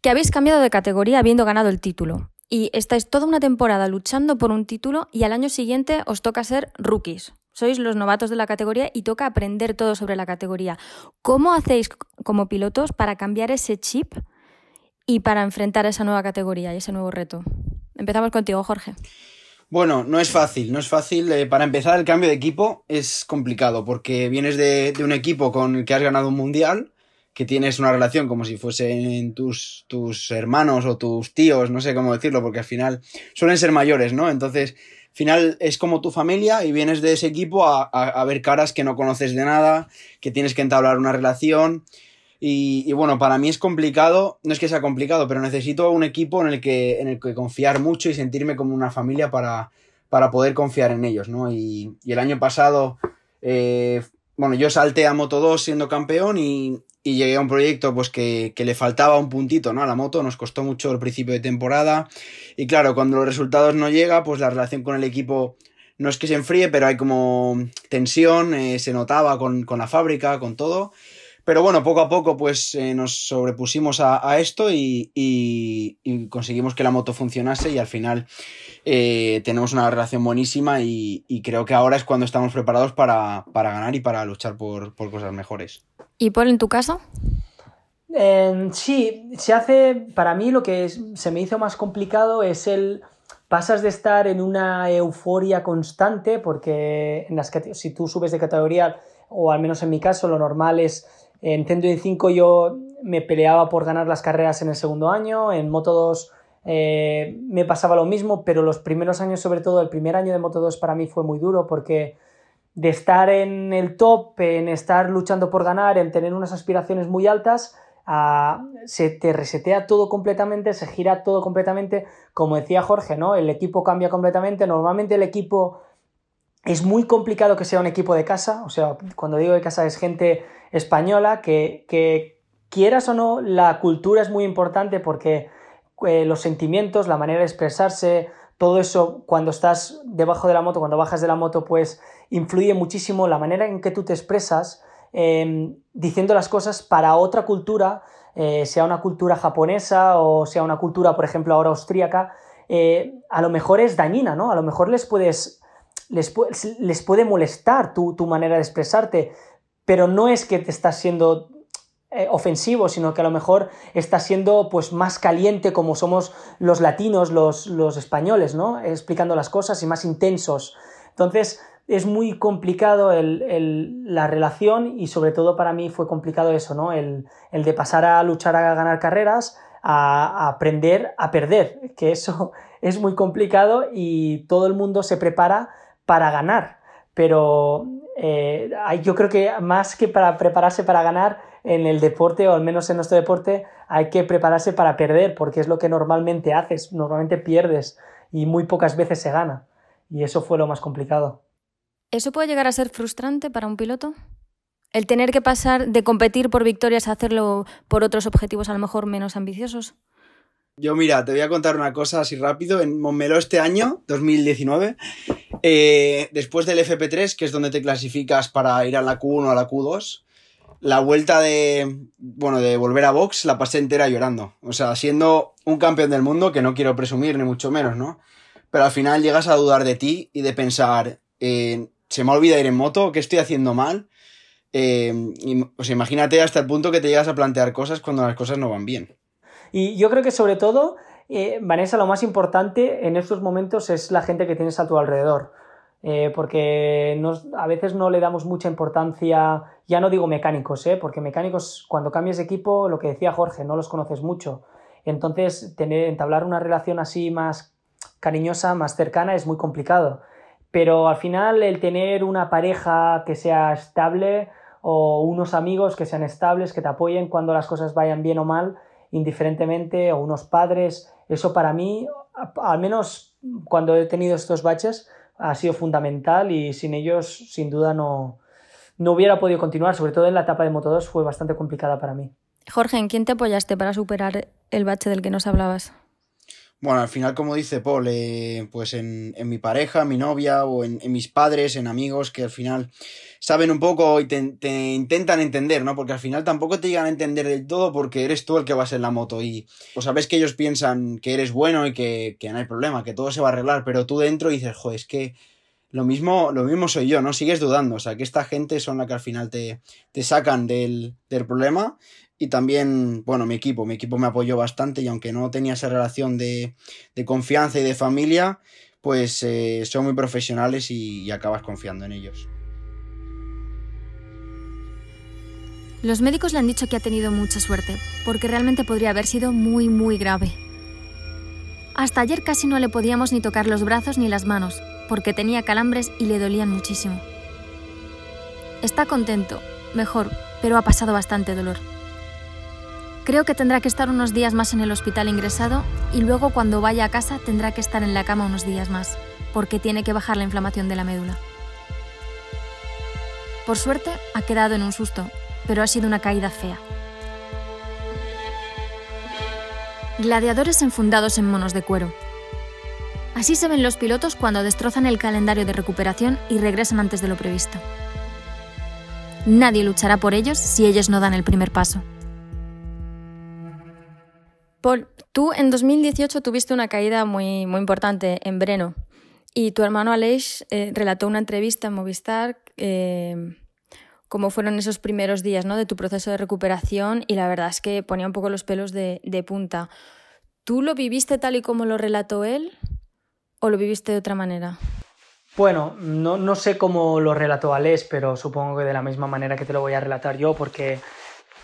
que habéis cambiado de categoría habiendo ganado el título. Y estáis toda una temporada luchando por un título y al año siguiente os toca ser rookies. Sois los novatos de la categoría y toca aprender todo sobre la categoría. ¿Cómo hacéis como pilotos para cambiar ese chip y para enfrentar esa nueva categoría y ese nuevo reto? Empezamos contigo, Jorge. Bueno, no es fácil, no es fácil. Eh, para empezar, el cambio de equipo es complicado porque vienes de, un equipo con el que has ganado un mundial, que tienes una relación como si fuesen tus, tus hermanos o tus tíos, no sé cómo decirlo, porque al final suelen ser mayores, ¿no? Entonces, al final es como tu familia y vienes de ese equipo a, a ver caras que no conoces de nada, que tienes que entablar una relación. Y, bueno, para mí es complicado, no es que sea complicado, pero necesito un equipo en el que, en el que confiar mucho y sentirme como una familia para, para poder confiar en ellos, ¿no? Y, el año pasado, eh, bueno, yo salté a Moto 2 siendo campeón y, y llegué a un proyecto pues que, que, le faltaba un puntito, ¿no? A la moto, nos costó mucho el principio de temporada y claro, cuando los resultados no llegan, pues la relación con el equipo no es que se enfríe, pero hay como tensión, eh, se notaba con, con la fábrica, con todo. Pero bueno, poco a poco pues eh, nos sobrepusimos a, esto y, conseguimos que la moto funcionase y al final eh, tenemos una relación buenísima y, creo que ahora es cuando estamos preparados para, ganar y para luchar por, cosas mejores. ¿Y Paul, en tu caso? Em, sí, se hace, para mí lo que se me hizo más complicado es el, pasas de estar en una euforia constante, porque en las, si tú subes de categoría, o al menos en mi caso, lo normal es en Century 5 yo me peleaba por ganar las carreras en el segundo año, en Moto 2 eh, me pasaba lo mismo, pero los primeros años, sobre todo el primer año de Moto 2 para mí fue muy duro porque de estar en el top, en estar luchando por ganar, en tener unas aspiraciones muy altas, se te resetea todo completamente, se gira todo completamente, como decía Jorge, ¿no? El equipo cambia completamente, normalmente el equipo es muy complicado que sea un equipo de casa, o sea, cuando digo de casa es gente española que, quieras o no, la cultura es muy importante porque eh, los sentimientos, la manera de expresarse, todo eso cuando estás debajo de la moto, cuando bajas de la moto, pues influye muchísimo la manera en que tú te expresas em, diciendo las cosas para otra cultura, eh, sea una cultura japonesa o sea una cultura, por ejemplo, ahora austríaca, eh, a lo mejor es dañina, ¿no? A lo mejor les puedes les, les puede molestar tu, tu, manera de expresarte, pero no es que te estás siendo eh, ofensivo, sino que a lo mejor estás siendo pues más caliente como somos los latinos, los, los españoles, ¿no? Explicando las cosas y más intensos. Entonces, es muy complicado la relación y sobre todo para mí fue complicado eso, ¿no? El, de pasar a luchar a ganar carreras a, a, aprender a perder, que eso [LAUGHS] es muy complicado y todo el mundo se prepara para ganar, pero eh, yo creo que más que para prepararse para ganar en el deporte, o al menos en nuestro deporte, hay que prepararse para perder, porque es lo que normalmente haces, normalmente pierdes y muy pocas veces se gana. Y eso fue lo más complicado. ¿Eso puede llegar a ser frustrante para un piloto? El tener que pasar de competir por victorias a hacerlo por otros objetivos a lo mejor menos ambiciosos. Yo mira, te voy a contar una cosa así rápido. En Montmeló este año, 2019, eh, después del FP3, que es donde te clasificas para ir a la Q1 o a la Q2, la vuelta de, bueno, de volver a box la pasé entera llorando. O sea, siendo un campeón del mundo, que no quiero presumir ni mucho menos, ¿no? Pero al final llegas a dudar de ti y de pensar, eh, se me olvida ir en moto, ¿qué estoy haciendo mal? Eh, o sea, imagínate hasta el punto que te llegas a plantear cosas cuando las cosas no van bien. Y yo creo que sobre todo, eh, Vanessa, lo más importante en estos momentos es la gente que tienes a tu alrededor. Eh, porque a veces no le damos mucha importancia, ya no digo mecánicos, ¿eh? porque mecánicos cuando cambias equipo, lo que decía Jorge, no los conoces mucho. Entonces, tener, entablar una relación así más cariñosa, más cercana, es muy complicado. Pero al final el tener una pareja que sea estable o unos amigos que sean estables, que te apoyen cuando las cosas vayan bien o mal, indiferentemente o unos padres. Eso para mí, al menos cuando he tenido estos baches, ha sido fundamental y sin ellos sin duda no, no hubiera podido continuar, sobre todo en la etapa de Moto 2 fue bastante complicada para mí. Jorge, ¿en quién te apoyaste para superar el bache del que nos hablabas? Bueno, al final, como dice Paul, eh, pues en, mi pareja, mi novia o en, mis padres, en amigos que al final saben un poco y te, intentan entender, ¿no? Porque al final tampoco te llegan a entender del todo porque eres tú el que vas en la moto y pues sabes que ellos piensan que eres bueno y que, no hay problema, que todo se va a arreglar, pero tú dentro dices, joder, es que lo mismo, lo mismo soy yo, ¿no? Sigues dudando, o sea, que esta gente son la que al final te, te sacan del, del problema y también, bueno, mi equipo, mi equipo me apoyó bastante y aunque no tenía esa relación de, confianza y de familia, pues eh, son muy profesionales y, acabas confiando en ellos. Los médicos le han dicho que ha tenido mucha suerte, porque realmente podría haber sido muy, muy grave. Hasta ayer casi no le podíamos ni tocar los brazos ni las manos, porque tenía calambres y le dolían muchísimo. Está contento, mejor, pero ha pasado bastante dolor. Creo que tendrá que estar unos días más en el hospital ingresado y luego cuando vaya a casa tendrá que estar en la cama unos días más, porque tiene que bajar la inflamación de la médula. Por suerte, ha quedado en un susto, pero ha sido una caída fea. Gladiadores enfundados en monos de cuero. Así se ven los pilotos cuando destrozan el calendario de recuperación y regresan antes de lo previsto. Nadie luchará por ellos si ellos no dan el primer paso. Paul, tú en 2018 tuviste una caída muy, muy importante en Breno y tu hermano Aleix eh, relató una entrevista en Movistar eh, cómo fueron esos primeros días ¿no? de tu proceso de recuperación y la verdad es que ponía un poco los pelos de, punta. ¿Tú lo viviste tal y como lo relató él o lo viviste de otra manera? Bueno, no, no sé cómo lo relató Aleix, pero supongo que de la misma manera que te lo voy a relatar yo, porque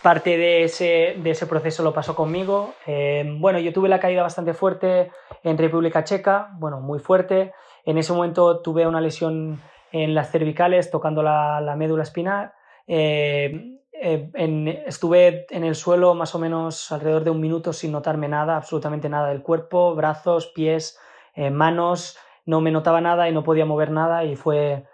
parte de ese, de ese proceso lo pasó conmigo. Eh, bueno, yo tuve la caída bastante fuerte en República Checa, bueno, muy fuerte. En ese momento tuve una lesión en las cervicales tocando la, médula espinal. Eh, eh, estuve en el suelo más o menos alrededor de un minuto sin notarme nada, absolutamente nada del cuerpo, brazos, pies, manos, no me notaba nada y no podía mover nada y fue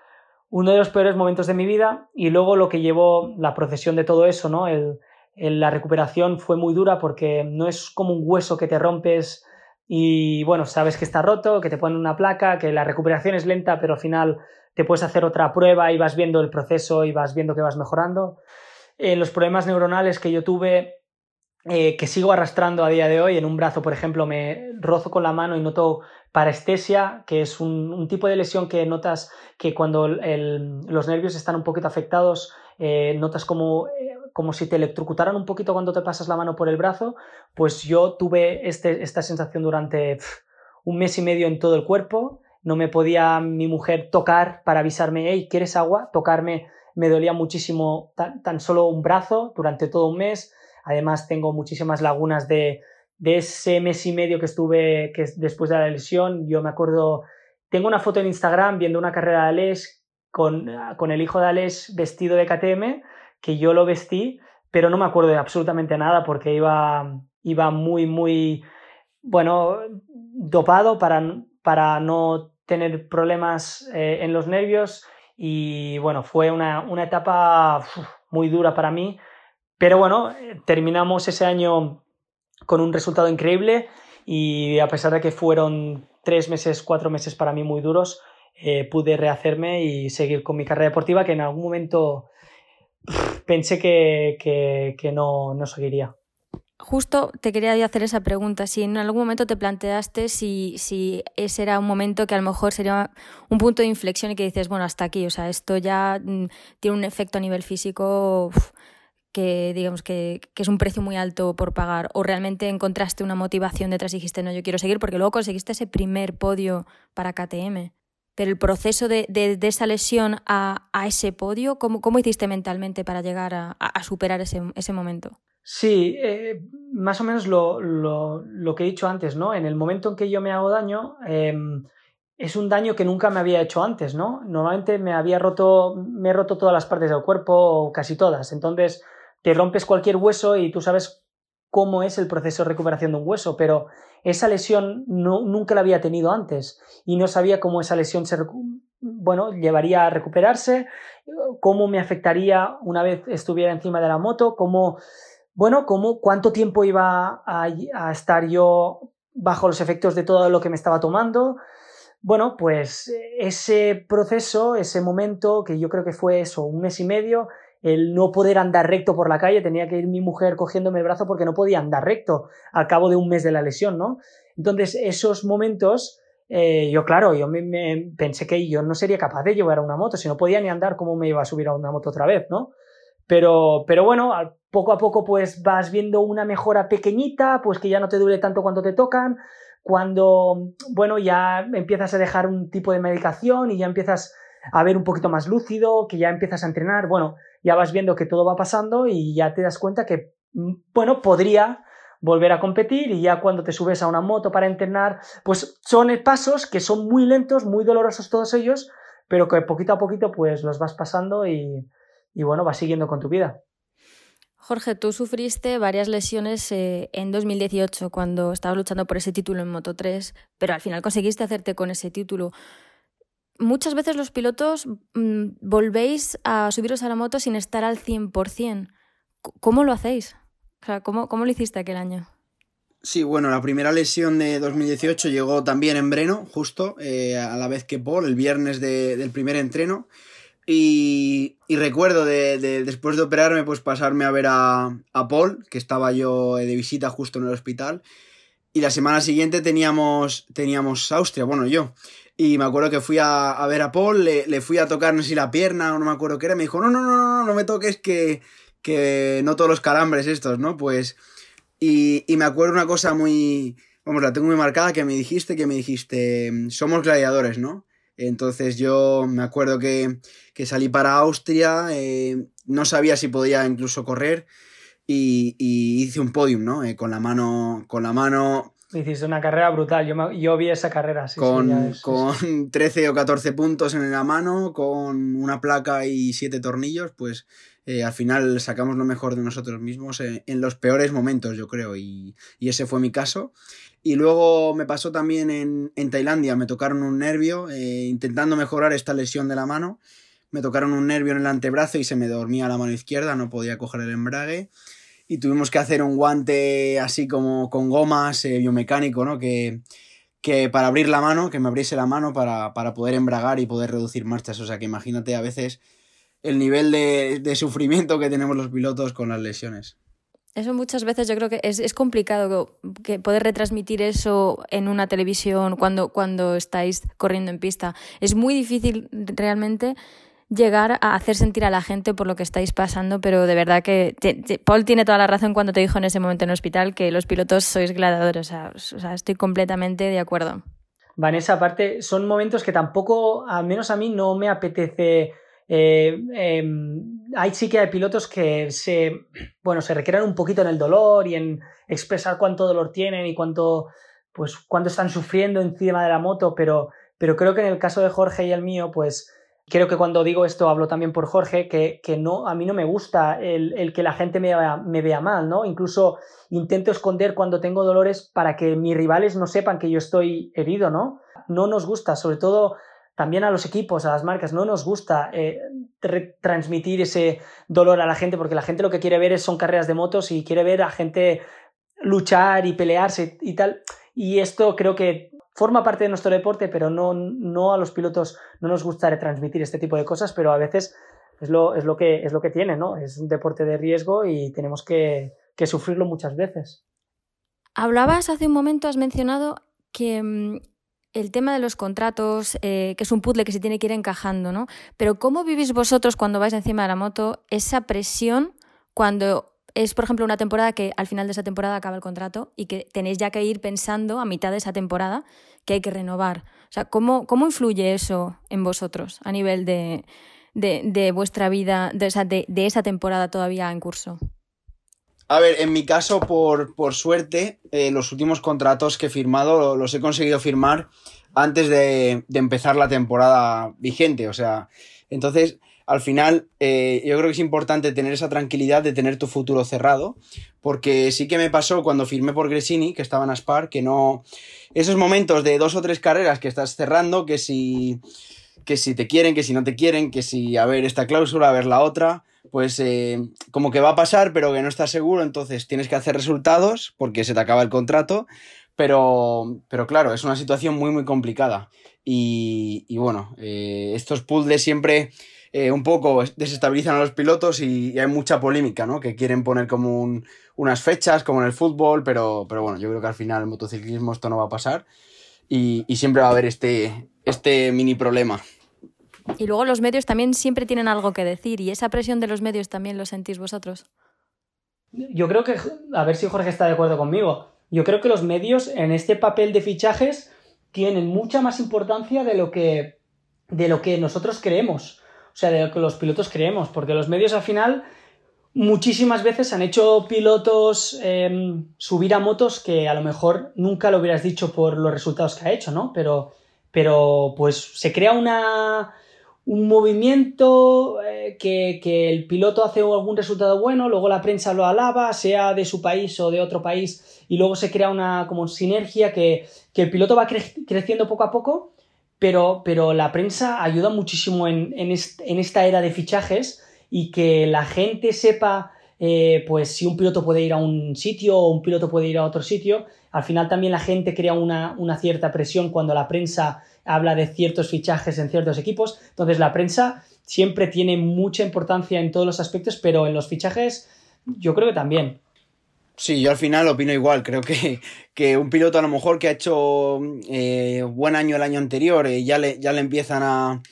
uno de los peores momentos de mi vida y luego lo que llevó la procesión de todo eso, ¿no? El, la recuperación fue muy dura porque no es como un hueso que te rompes y bueno, sabes que está roto, que te ponen una placa, que la recuperación es lenta, pero al final te puedes hacer otra prueba y vas viendo el proceso y vas viendo que vas mejorando. Eh, los problemas neuronales que yo tuve, eh, que sigo arrastrando a día de hoy, en un brazo, por ejemplo, me rozo con la mano y noto Parestesia, que es un, tipo de lesión que notas que cuando los nervios están un poquito afectados, eh, notas como, eh, como si te electrocutaran un poquito cuando te pasas la mano por el brazo, pues yo tuve este, esta sensación durante un mes y medio en todo el cuerpo, no me podía mi mujer tocar para avisarme, hey, ¿quieres agua? Tocarme me dolía muchísimo tan solo un brazo durante todo un mes, además tengo muchísimas lagunas de de ese mes y medio que estuve que después de la lesión, yo me acuerdo, tengo una foto en Instagram viendo una carrera de Alex con, con el hijo de Alex vestido de KTM, que yo lo vestí, pero no me acuerdo de absolutamente nada porque iba, iba muy, muy, bueno, dopado para, para no tener problemas eh, en los nervios. Y bueno, fue una, una etapa muy dura para mí, pero bueno, eh, terminamos ese año con un resultado increíble y a pesar de que fueron tres meses, cuatro meses para mí muy duros, eh, pude rehacerme y seguir con mi carrera deportiva que en algún momento pensé que, que, no, no, seguiría. Justo te quería hacer esa pregunta, si en algún momento te planteaste si, si ese era un momento que a lo mejor sería un punto de inflexión y que dices, bueno, hasta aquí, o sea, esto ya mm, tiene un efecto a nivel físico que digamos que, es un precio muy alto por pagar o realmente encontraste una motivación detrás y dijiste no yo quiero seguir porque luego conseguiste ese primer podio para KTM pero el proceso de, esa lesión a, ese podio ¿cómo, ¿cómo, hiciste mentalmente para llegar a, superar ese, ese, momento? Sí, eh, más o menos lo, lo, que he dicho antes, ¿no? En el momento en que yo me hago daño, em, es un daño que nunca me había hecho antes, ¿no? Normalmente me había roto, me he roto todas las partes del cuerpo, casi todas. Entonces, te rompes cualquier hueso y tú sabes cómo es el proceso de recuperación de un hueso, pero esa lesión no, nunca la había tenido antes y no sabía cómo esa lesión se, bueno, llevaría a recuperarse, cómo me afectaría una vez estuviera encima de la moto, cómo, bueno, cómo, cuánto tiempo iba a, a estar yo bajo los efectos de todo lo que me estaba tomando. Bueno, pues ese proceso, ese momento, que yo creo que fue eso, un mes y medio, el no poder andar recto por la calle, tenía que ir mi mujer cogiéndome el brazo porque no podía andar recto al cabo de un mes de la lesión, ¿no? Entonces, esos momentos, eh, yo claro, yo me, pensé que yo no sería capaz de llevar una moto, si no podía ni andar, ¿cómo me iba a subir a una moto otra vez, ¿no? Pero, pero bueno, poco a poco pues vas viendo una mejora pequeñita, pues que ya no te duele tanto cuando te tocan, cuando, bueno, ya empiezas a dejar un tipo de medicación y ya empiezas a ver un poquito más lúcido, que ya empiezas a entrenar, bueno, ya vas viendo que todo va pasando y ya te das cuenta que, mm, bueno, podría volver a competir y ya cuando te subes a una moto para entrenar, pues son pasos que son muy lentos, muy dolorosos todos ellos, pero que poquito a poquito pues los vas pasando y, y bueno, vas siguiendo con tu vida. Jorge, tú sufriste varias lesiones eh, en 2018 cuando estabas luchando por ese título en Moto 3, pero al final conseguiste hacerte con ese título muchas veces los pilotos mm, volvéis a subiros a la moto sin estar al 100%. ¿Cómo lo hacéis? O sea, ¿cómo, ¿cómo, lo hiciste aquel año? Sí, bueno, la primera lesión de 2018 llegó también en Breno, justo eh, a la vez que Paul, el viernes del primer entreno. Y, recuerdo de, después de operarme, pues pasarme a ver a, a Paul, que estaba yo de visita justo en el hospital. Y la semana siguiente teníamos, teníamos Austria, bueno, yo. Y me acuerdo que fui a, ver a Paul, le, fui a tocar, no sé si la pierna o no me acuerdo qué era, me dijo, no, no, no, no, no me toques que, que no todos los calambres estos, ¿no? Pues, y, y me acuerdo una cosa muy, vamos, la tengo muy marcada, que me dijiste, que me dijiste, somos gladiadores, ¿no? Entonces yo me acuerdo que, que salí para Austria, eh, no sabía si podía incluso correr y, y hice un podium, ¿no? Eh, con la mano, con la mano Hiciste una carrera brutal, yo, yo vi esa carrera. Sí, con, con 13 o 14 puntos en la mano, con una placa y 7 tornillos, pues eh, al final sacamos lo mejor de nosotros mismos en, los peores momentos, yo creo, y, y, ese fue mi caso. Y luego me pasó también en, en Tailandia, me tocaron un nervio, eh, intentando mejorar esta lesión de la mano, me tocaron un nervio en el antebrazo y se me dormía la mano izquierda, no podía coger el embrague y tuvimos que hacer un guante así como con gomas, eh, biomecánico, ¿no? Que, que para abrir la mano, que me abriese la mano para, poder embragar y poder reducir marchas. O sea que imagínate a veces el nivel de, sufrimiento que tenemos los pilotos con las lesiones. Eso muchas veces yo creo que es, complicado que poder retransmitir eso en una televisión cuando, cuando estáis corriendo en pista. Es muy difícil realmente llegar a hacer sentir a la gente por lo que estáis pasando, pero de verdad que Paul tiene toda la razón cuando te dijo en ese momento en el hospital que los pilotos sois gladiadores, o sea, estoy completamente de acuerdo. Vanessa, aparte, son momentos que tampoco, al menos a mí, no me apetece. Eh, em, hay sí que hay pilotos que se, bueno, se recrean un poquito en el dolor y en expresar cuánto dolor tienen y cuánto, pues, cuánto están sufriendo encima de la moto, pero, pero creo que en el caso de Jorge y el mío, pues, Creo que cuando digo esto hablo también por Jorge, que, que no, a mí no me gusta el, el que la gente me me vea, mal, ¿no? Incluso intento esconder cuando tengo dolores para que mis rivales no sepan que yo estoy herido, ¿no? No nos gusta, sobre todo también a los equipos, a las marcas, no nos gusta eh, transmitir ese dolor a la gente porque la gente lo que quiere ver son carreras de motos y quiere ver a gente luchar y pelearse y tal. Y esto creo que forma parte de nuestro deporte, pero no, no a los pilotos no nos gusta retransmitir este tipo de cosas, pero a veces es lo, es lo, que, es lo que tiene, ¿no? Es un deporte de riesgo y tenemos que, que sufrirlo muchas veces. Hablabas hace un momento, has mencionado que mm, el tema de los contratos, eh, que es un puzzle que se tiene que ir encajando, ¿no? Pero ¿cómo vivís vosotros cuando vais encima de la moto esa presión cuando es, por ejemplo, una temporada que al final de esa temporada acaba el contrato y que tenéis ya que ir pensando a mitad de esa temporada que hay que renovar. O sea, ¿cómo, cómo influye eso en vosotros a nivel de, de, vuestra vida, de, de, esa temporada todavía en curso? A ver, en mi caso, por, por suerte, eh, los últimos contratos que he firmado los he conseguido firmar antes de empezar la temporada vigente. O sea, entonces al final eh, yo creo que es importante tener esa tranquilidad de tener tu futuro cerrado, porque sí que me pasó cuando firmé por Gresini, que estaba en Aspar, que no... Esos momentos de dos o tres carreras que estás cerrando, que si, que si te quieren, que si no te quieren, que si a ver esta cláusula, a ver la otra, pues eh, como que va a pasar, pero que no estás seguro, entonces tienes que hacer resultados porque se te acaba el contrato, pero, pero claro, es una situación muy, muy complicada. Y, bueno, eh, estos puzzles siempre eh, un poco desestabilizan a los pilotos y, hay mucha polémica, ¿no? Que quieren poner como unas fechas, como en el fútbol, pero, pero bueno, yo creo que al final en el motociclismo esto no va a pasar y, y siempre va a haber este, este mini problema. Y luego los medios también siempre tienen algo que decir y esa presión de los medios también lo sentís vosotros. Yo creo que, a ver si Jorge está de acuerdo conmigo, yo creo que los medios en este papel de fichajes tienen mucha más importancia de lo que, de lo que nosotros creemos o sea, de lo que los pilotos creemos, porque los medios al final muchísimas veces han hecho pilotos em, subir a motos que a lo mejor nunca lo hubieras dicho por los resultados que ha hecho, ¿no? Pero, pero pues se crea una, un movimiento eh, que, que, el piloto hace algún resultado bueno, luego la prensa lo alaba, sea de su país o de otro país, y luego se crea una como sinergia que, que el piloto va creciendo poco a poco pero, pero la prensa ayuda muchísimo en, en, esta era de fichajes y que la gente sepa eh, pues si un piloto puede ir a un sitio o un piloto puede ir a otro sitio. Al final también la gente crea una, una, cierta presión cuando la prensa habla de ciertos fichajes en ciertos equipos. Entonces la prensa siempre tiene mucha importancia en todos los aspectos, pero en los fichajes yo creo que también. Sí, yo al final opino igual. Creo que, que un piloto a lo mejor que ha hecho eh, buen año el año anterior, eh, ya, le, ya le empiezan a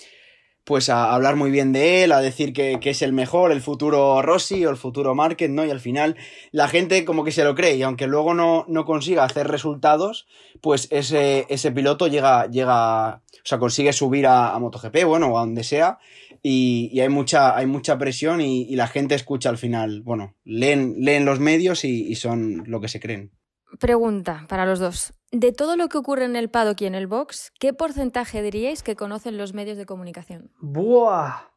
pues a hablar muy bien de él, a decir que, que, es el mejor, el futuro Rossi o el futuro Márquez, ¿no? Y al final la gente como que se lo cree y aunque luego no, no consiga hacer resultados, pues ese, ese piloto llega, llega, o sea, consigue subir a, a MotoGP, bueno, a donde sea y, hay, mucha, hay mucha presión y, la gente escucha al final, bueno, leen, leen los medios y, son lo que se creen. Pregunta para los dos. De todo lo que ocurre en el paddock y en el box, ¿qué porcentaje diríais que conocen los medios de comunicación? ¡Buah!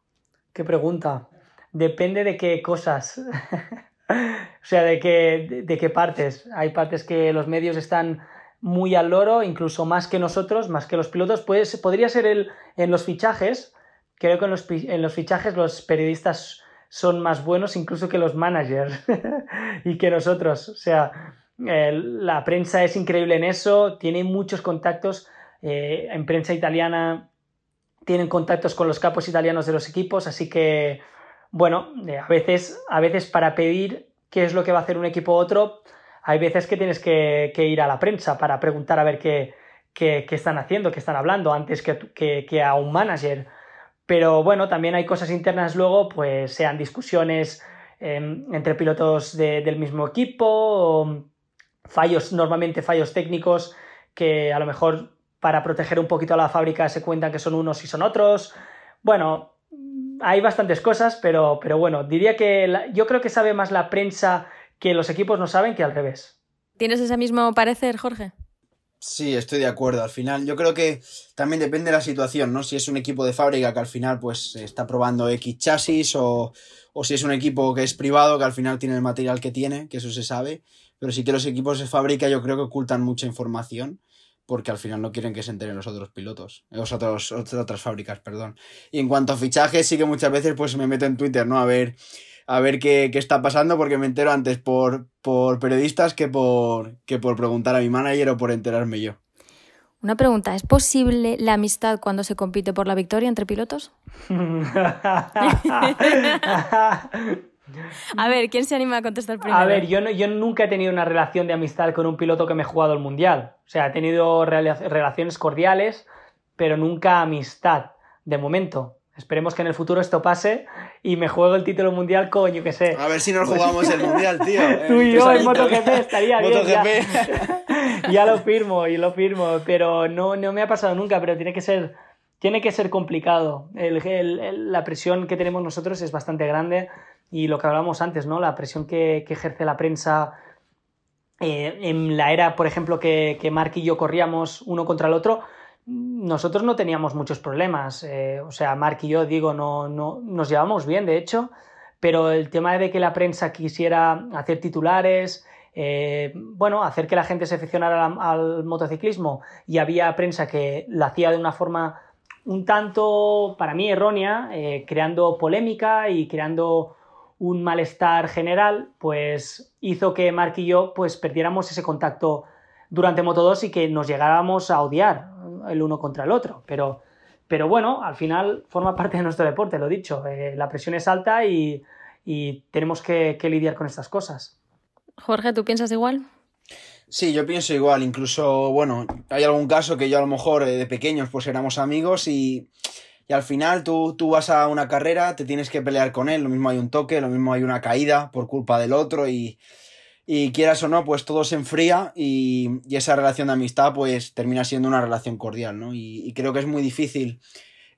¡Qué pregunta! Depende de qué cosas. [LAUGHS] o sea, de qué, de, qué partes. Hay partes que los medios están muy al loro, incluso más que nosotros, más que los pilotos. Pues, podría ser el, en los fichajes, creo que en los, fichajes los periodistas son más buenos incluso que los managers [LAUGHS] y que nosotros. O sea, la prensa es increíble en eso, tiene muchos contactos. Eh, en prensa italiana tienen contactos con los capos italianos de los equipos, así que, bueno, eh, a, veces, a veces para pedir qué es lo que va a hacer un equipo u otro, hay veces que tienes que, ir a la prensa para preguntar a ver qué, qué, están haciendo, qué están hablando, antes que a un manager. Pero bueno, también hay cosas internas luego, pues sean discusiones em, entre pilotos del mismo equipo, o fallos, normalmente fallos técnicos que a lo mejor para proteger un poquito a la fábrica se cuentan que son unos y son otros. Bueno, hay bastantes cosas, pero, pero bueno, diría que yo creo que sabe más la prensa que los equipos no saben que al revés. ¿Tienes ese mismo parecer, Jorge? Sí, estoy de acuerdo. Al final, yo creo que también depende de la situación, ¿no? Si es un equipo de fábrica que al final, pues, está probando X chasis o, o si es un equipo que es privado que al final tiene el material que tiene, que eso se sabe. Pero sí que los equipos de fábrica yo creo que ocultan mucha información porque al final no quieren que se enteren los otros pilotos, los otros, otras fábricas, perdón. Y en cuanto a fichajes, sí que muchas veces pues me meto en Twitter, ¿no? A ver a ver qué, está pasando porque me entero antes por, por periodistas que por, que por preguntar a mi manager o por enterarme yo. Una pregunta, ¿es posible la amistad cuando se compite por la victoria entre pilotos? [LAUGHS] a ver, ¿quién se anima a contestar primero? A ver, yo, no, yo nunca he tenido una relación de amistad con un piloto que me he jugado el mundial. O sea, he tenido relaciones cordiales, pero nunca amistad, de momento. Esperemos que en el futuro esto pase y me juego el título mundial, coño, que sé. A ver si nos jugamos el mundial, tío. [LAUGHS] Tú y yo en MotoGP estaría bien. Ya. [LAUGHS] ya. lo firmo y lo firmo, pero no, no me ha pasado nunca, pero tiene que ser, tiene que ser complicado. El, la presión que tenemos nosotros es bastante grande y lo que hablábamos antes, ¿no? La presión que, que ejerce la prensa eh, en la era, por ejemplo, que, que Mark y yo corríamos uno contra el otro, nosotros no teníamos muchos problemas. Eh, o sea, Mark y yo, digo, no, no, nos llevamos bien, de hecho, pero el tema de que la prensa quisiera hacer titulares, eh, bueno, hacer que la gente se aficionara al, motociclismo y había prensa que lo hacía de una forma un tanto, para mí, errónea, eh, creando polémica y creando un malestar general, pues hizo que Mark y yo pues perdiéramos ese contacto durante Moto 2 y que nos llegáramos a odiar el uno contra el otro. Pero, pero bueno, al final forma parte de nuestro deporte, lo dicho. Eh, la presión es alta y, tenemos que, lidiar con estas cosas. Jorge, ¿tú piensas igual? Sí, yo pienso igual. Incluso, bueno, hay algún caso que yo a lo mejor eh, de pequeños pues éramos amigos y, y al final tú, tú, vas a una carrera, te tienes que pelear con él. Lo mismo hay un toque, lo mismo hay una caída por culpa del otro y, y quieras o no, pues todo se enfría y, esa relación de amistad pues termina siendo una relación cordial, ¿no? Y, creo que es muy difícil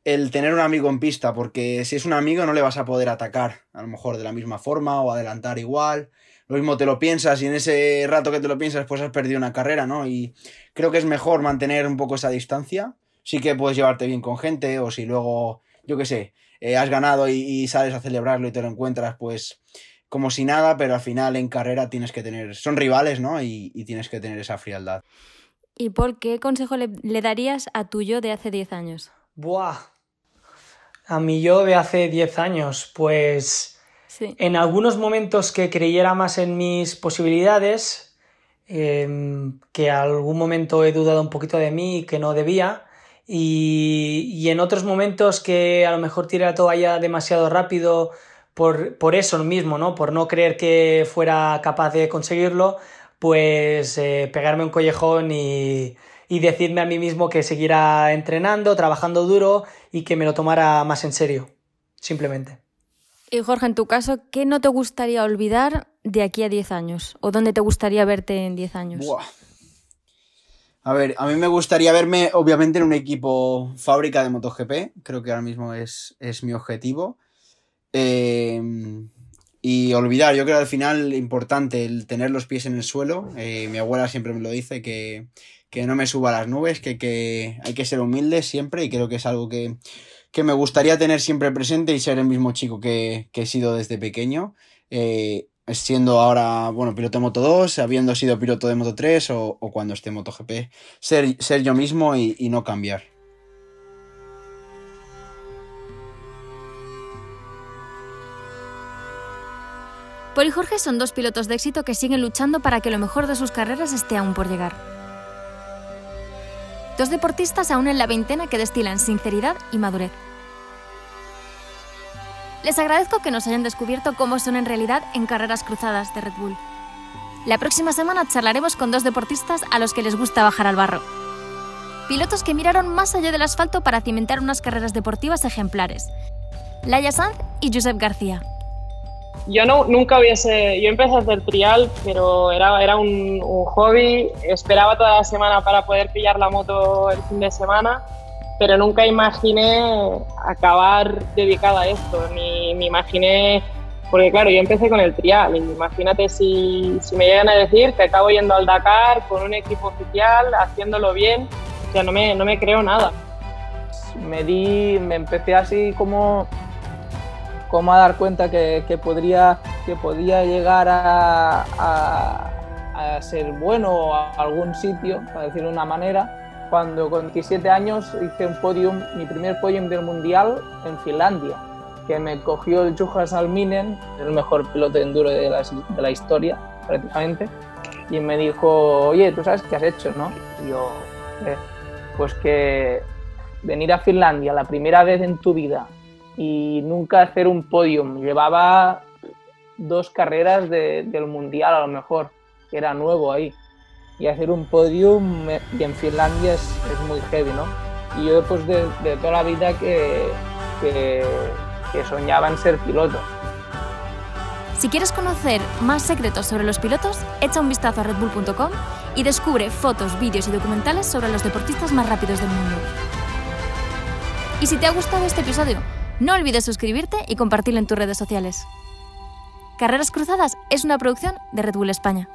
el tener un amigo en pista, porque si es un amigo no le vas a poder atacar a lo mejor de la misma forma o adelantar igual. Lo mismo te lo piensas y en ese rato que te lo piensas pues has perdido una carrera, ¿no? Y creo que es mejor mantener un poco esa distancia. Sí que puedes llevarte bien con gente o si luego, yo qué sé, eh, has ganado y sales a celebrarlo y te lo encuentras, pues como si nada, pero al final en carrera tienes que tener, son rivales, ¿no? Y, tienes que tener esa frialdad. ¿Y Paul, qué consejo le, darías a tu yo de hace 10 años? Buah. A mi yo de hace 10 años, pues en algunos momentos que creyera más en mis posibilidades, em, que algún momento he dudado un poquito de mí y que no debía, y, y en otros momentos que a lo mejor tiré la toalla demasiado rápido por, eso mismo, ¿no? Por no creer que fuera capaz de conseguirlo, pues eh, pegarme un collejón y, y decirme a mí mismo que seguirá entrenando, trabajando duro y que me lo tomara más en serio, simplemente. Y Jorge, en tu caso, ¿qué no te gustaría olvidar de aquí a 10 años? ¿O dónde te gustaría verte en 10 años? A ver, a mí me gustaría verme, obviamente, en un equipo fábrica de MotoGP. Creo que ahora mismo es, es mi objetivo. Em, y olvidar, yo creo al final importante el tener los pies en el suelo. Eh, mi abuela siempre me lo dice, que, no me suba a las nubes, que, hay que ser humilde siempre y creo que es algo que, me gustaría tener siempre presente y ser el mismo chico que, he sido desde pequeño. Eh, siendo ahora, bueno, piloto de Moto 2, habiendo sido piloto de Moto 3 o, cuando esté MotoGP, ser, ser yo mismo y no cambiar. Paul y Jorge son dos pilotos de éxito que siguen luchando para que lo mejor de sus carreras esté aún por llegar. Dos deportistas aún en la veintena que destilan sinceridad y madurez. Les agradezco que nos hayan descubierto cómo son en realidad en carreras cruzadas de Red Bull. La próxima semana charlaremos con dos deportistas a los que les gusta bajar al barro. Pilotos que miraron más allá del asfalto para cimentar unas carreras deportivas ejemplares. Laia Sanz y Josep García yo no, nunca hubiese, yo empecé a hacer trial, pero era, era un, hobby, esperaba toda la semana para poder pillar la moto el fin de semana, pero nunca imaginé acabar dedicada a esto, ni me imaginé, porque claro, yo empecé con el trial, imagínate si, si me llegan a decir que acabo yendo al Dakar con un equipo oficial, haciéndolo bien, o sea, no me, no me creo nada. Me di, me empecé así como cómo a dar cuenta que, podría, que podía llegar a, a, ser bueno a algún sitio, para decirlo de una manera, cuando con 17 años hice un podium, mi primer podium del mundial en Finlandia, que me cogió el Juha Salminen, el mejor piloto de enduro de la, de la historia prácticamente, y me dijo, oye, ¿tú sabes qué has hecho, no? Y yo, pues que venir a Finlandia la primera vez en tu vida y nunca hacer un podium. Llevaba dos carreras del mundial a lo mejor, que era nuevo ahí. Y hacer un podium y en Finlandia es, muy heavy, ¿no? Y yo después de, toda la vida que, que, que soñaba en ser piloto. Si quieres conocer más secretos sobre los pilotos, echa un vistazo a redbull.com y descubre fotos, vídeos y documentales sobre los deportistas más rápidos del mundo. Y si te ha gustado este episodio, no olvides suscribirte y compartirlo en tus redes sociales. Carreras Cruzadas es una producción de Red Bull España.